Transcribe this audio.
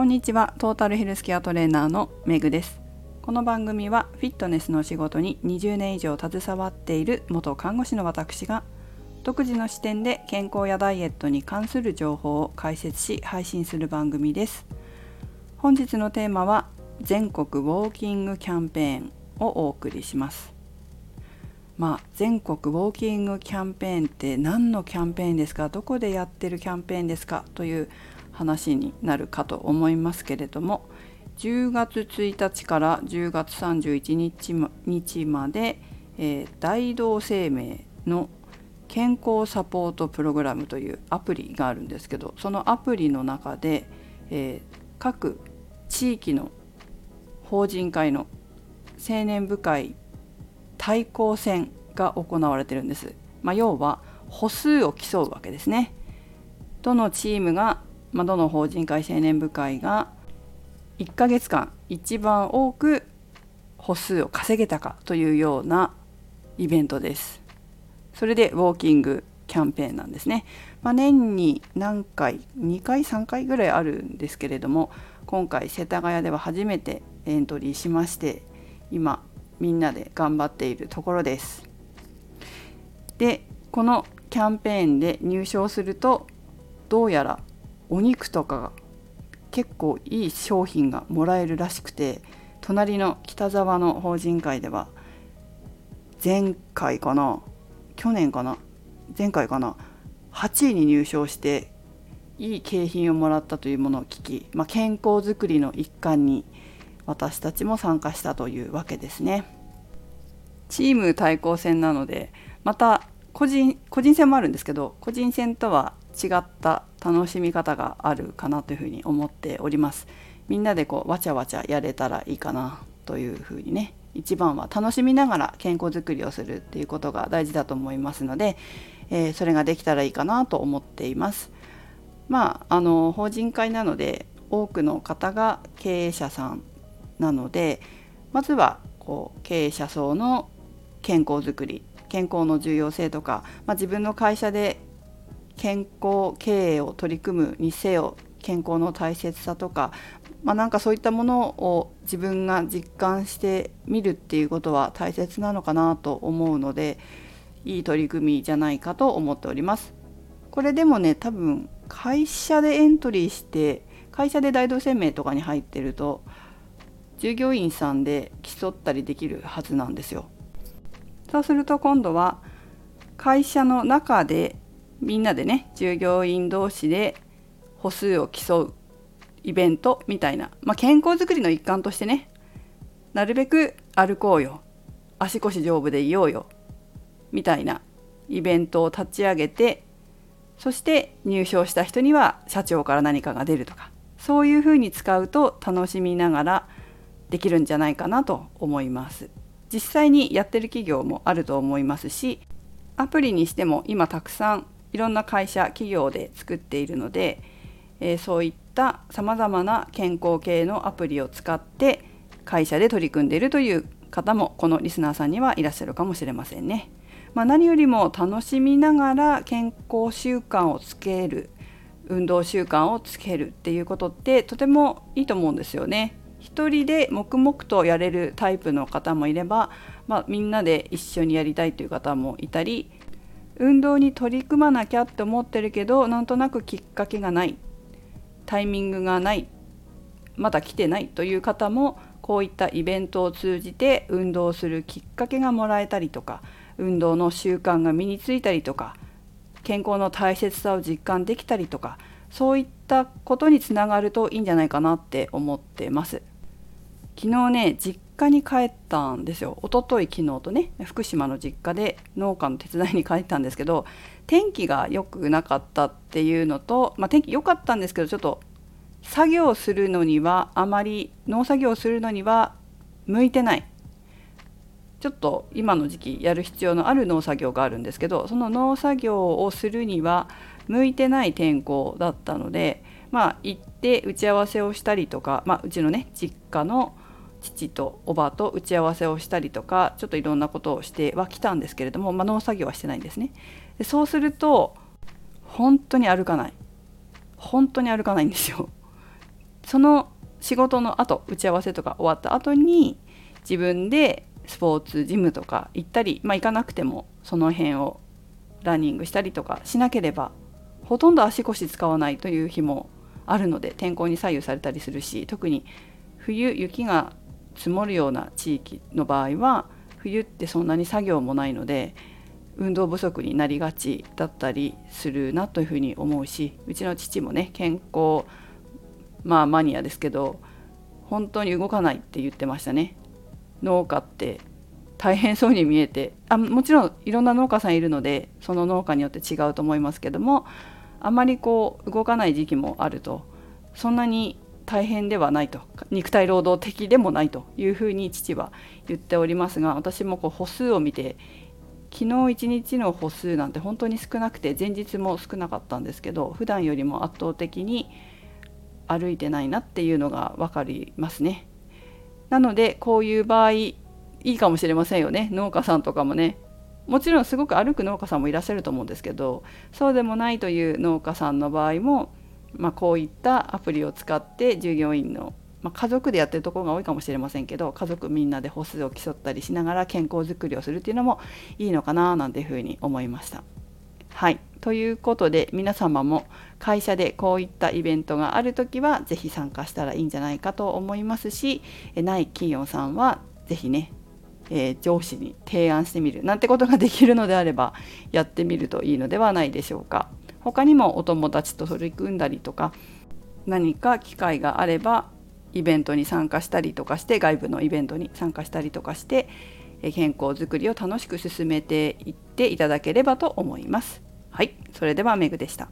こんにちは。トータルヘルスケアトレーナーのめぐです。この番組はフィットネスの仕事に20年以上携わっている元看護師の私が独自の視点で健康やダイエットに関する情報を解説し配信する番組です。本日のテーマは全国ウォーキングキャンペーンをお送りします。まあ、全国ウォーキングキャンペーンって何のキャンペーンですか？どこでやってるキャンペーンですか？という話になるかと思いますけれども10月1日から10月31日まで、えー、大同生命の健康サポートプログラムというアプリがあるんですけどそのアプリの中で、えー、各地域の法人会の青年部会対抗戦が行われてるんです。まあ、要は歩数を競うわけですね。どのチームが、まあ、どの法人会青年部会が1ヶ月間一番多く歩数を稼げたかというようなイベントです。それでウォーキングキャンペーンなんですね。まあ、年に何回2回3回ぐらいあるんですけれども今回世田谷では初めてエントリーしまして今みんなで頑張っているところです。でこのキャンペーンで入賞するとどうやらお肉とかが結構いい商品がもらえるらしくて隣の北沢の法人会では前回かな去年かな前回かな8位に入賞していい景品をもらったというものを聞き、まあ、健康づくりの一環に私たちも参加したというわけですね。チーム対抗戦なのでまた個人個人戦もあるんですけど個人戦とは違った楽しみ方があるかなというふうに思っております。みんなでこうわちゃわちゃやれたらいいかなというふうにね一番は楽しみながら健康づくりをするっていうことが大事だと思いますので、えー、それができたらいいかなと思っています。まああの法人会なので多くの方が経営者さんなのでまずはこう経営者層の健康づくり健康の重要性とか、まあ、自分の会社で健康経営を取り組むにせよ健康の大切さとか、まあ、なんかそういったものを自分が実感してみるっていうことは大切なのかなと思うのでいい取り組みじゃないかと思っております。これでもね多分会社でエントリーして会社で大同生命とかに入ってると従業員さんで競ったりできるはずなんですよ。そうすると今度は会社の中でみんなでね従業員同士で歩数を競うイベントみたいな、まあ、健康づくりの一環としてねなるべく歩こうよ足腰丈夫でいようよみたいなイベントを立ち上げてそして入賞した人には社長から何かが出るとかそういうふうに使うと楽しみながらできるんじゃないかなと思います。実際にやってる企業もあると思いますしアプリにしても今たくさんいろんな会社企業で作っているので、えー、そういったさまざまな健康系のアプリを使って会社で取り組んでいるという方もこのリスナーさんにはいらっしゃるかもしれませんね。まあ、何よりも楽しみながら健康習慣をつける運動習慣をつけるっていうことってとてもいいと思うんですよね。一人で黙々とやれるタイプの方もいれば、まあ、みんなで一緒にやりたいという方もいたり運動に取り組まなきゃって思ってるけどなんとなくきっかけがないタイミングがないまだ来てないという方もこういったイベントを通じて運動するきっかけがもらえたりとか運動の習慣が身についたりとか健康の大切さを実感できたりとかそういったことにつながるといいんじゃないかなって思ってます。昨日ね実家に帰ったんですよ。一昨日昨日とね福島の実家で農家の手伝いに帰ったんですけど天気が良くなかったっていうのと、まあ、天気良かったんですけどちょっと作業するのにはあまり農作業するのには向いてない。ちょっと今の時期やる必要のある農作業があるんですけどその農作業をするには向いてない天候だったのでまあ行って打ち合わせをしたりとか、まあ、うちのね実家の父とおばと打ち合わせをしたりとかちょっといろんなことをしてはきたんですけれども、まあ、農作業はしてないんですね。でそうすると本当に歩かない。本当に歩かないんですよ。その仕事の後打ち合わせとか終わった後に自分でスポーツジムとか行ったりまあ行かなくてもその辺をランニングしたりとかしなければほとんど足腰使わないという日もあるので天候に左右されたりするし特に冬雪が積もるような地域の場合は冬ってそんなに作業もないので運動不足になりがちだったりするなというふうに思うしうちの父もね健康まあマニアですけど本当に動かないって言ってましたね。農家って大変そうに見えてあもちろんいろんな農家さんいるのでその農家によって違うと思いますけどもあまりこう動かない時期もあるとそんなに大変ではないと。肉体労働的でもないというふうに父は言っておりますが私もこう歩数を見て昨日一日の歩数なんて本当に少なくて前日も少なかったんですけど普段よりも圧倒的に歩いてないなっていうのが分かりますね。なのでこういう場合いいかもしれませんよね。農家さんとかもね。もちろんすごく歩く農家さんもいらっしゃると思うんですけどそうでもないという農家さんの場合も、まあ、こういったアプリを使って従業員の、まあ、家族でやってるところが多いかもしれませんけど家族みんなで歩数を競ったりしながら健康づくりをするっていうのもいいのかななんていうふうに思いました。はいということで皆様も会社でこういったイベントがある時は是非参加したらいいんじゃないかと思いますしない企業さんは是非ね、えー、上司に提案してみるなんてことができるのであればやってみるといいのではないでしょうか。他にもお友達と取り組んだりとか何か機会があればイベントに参加したりとかして外部のイベントに参加したりとかして健康づくりを楽しく進めていっていただければと思います。はい、それではメグでした。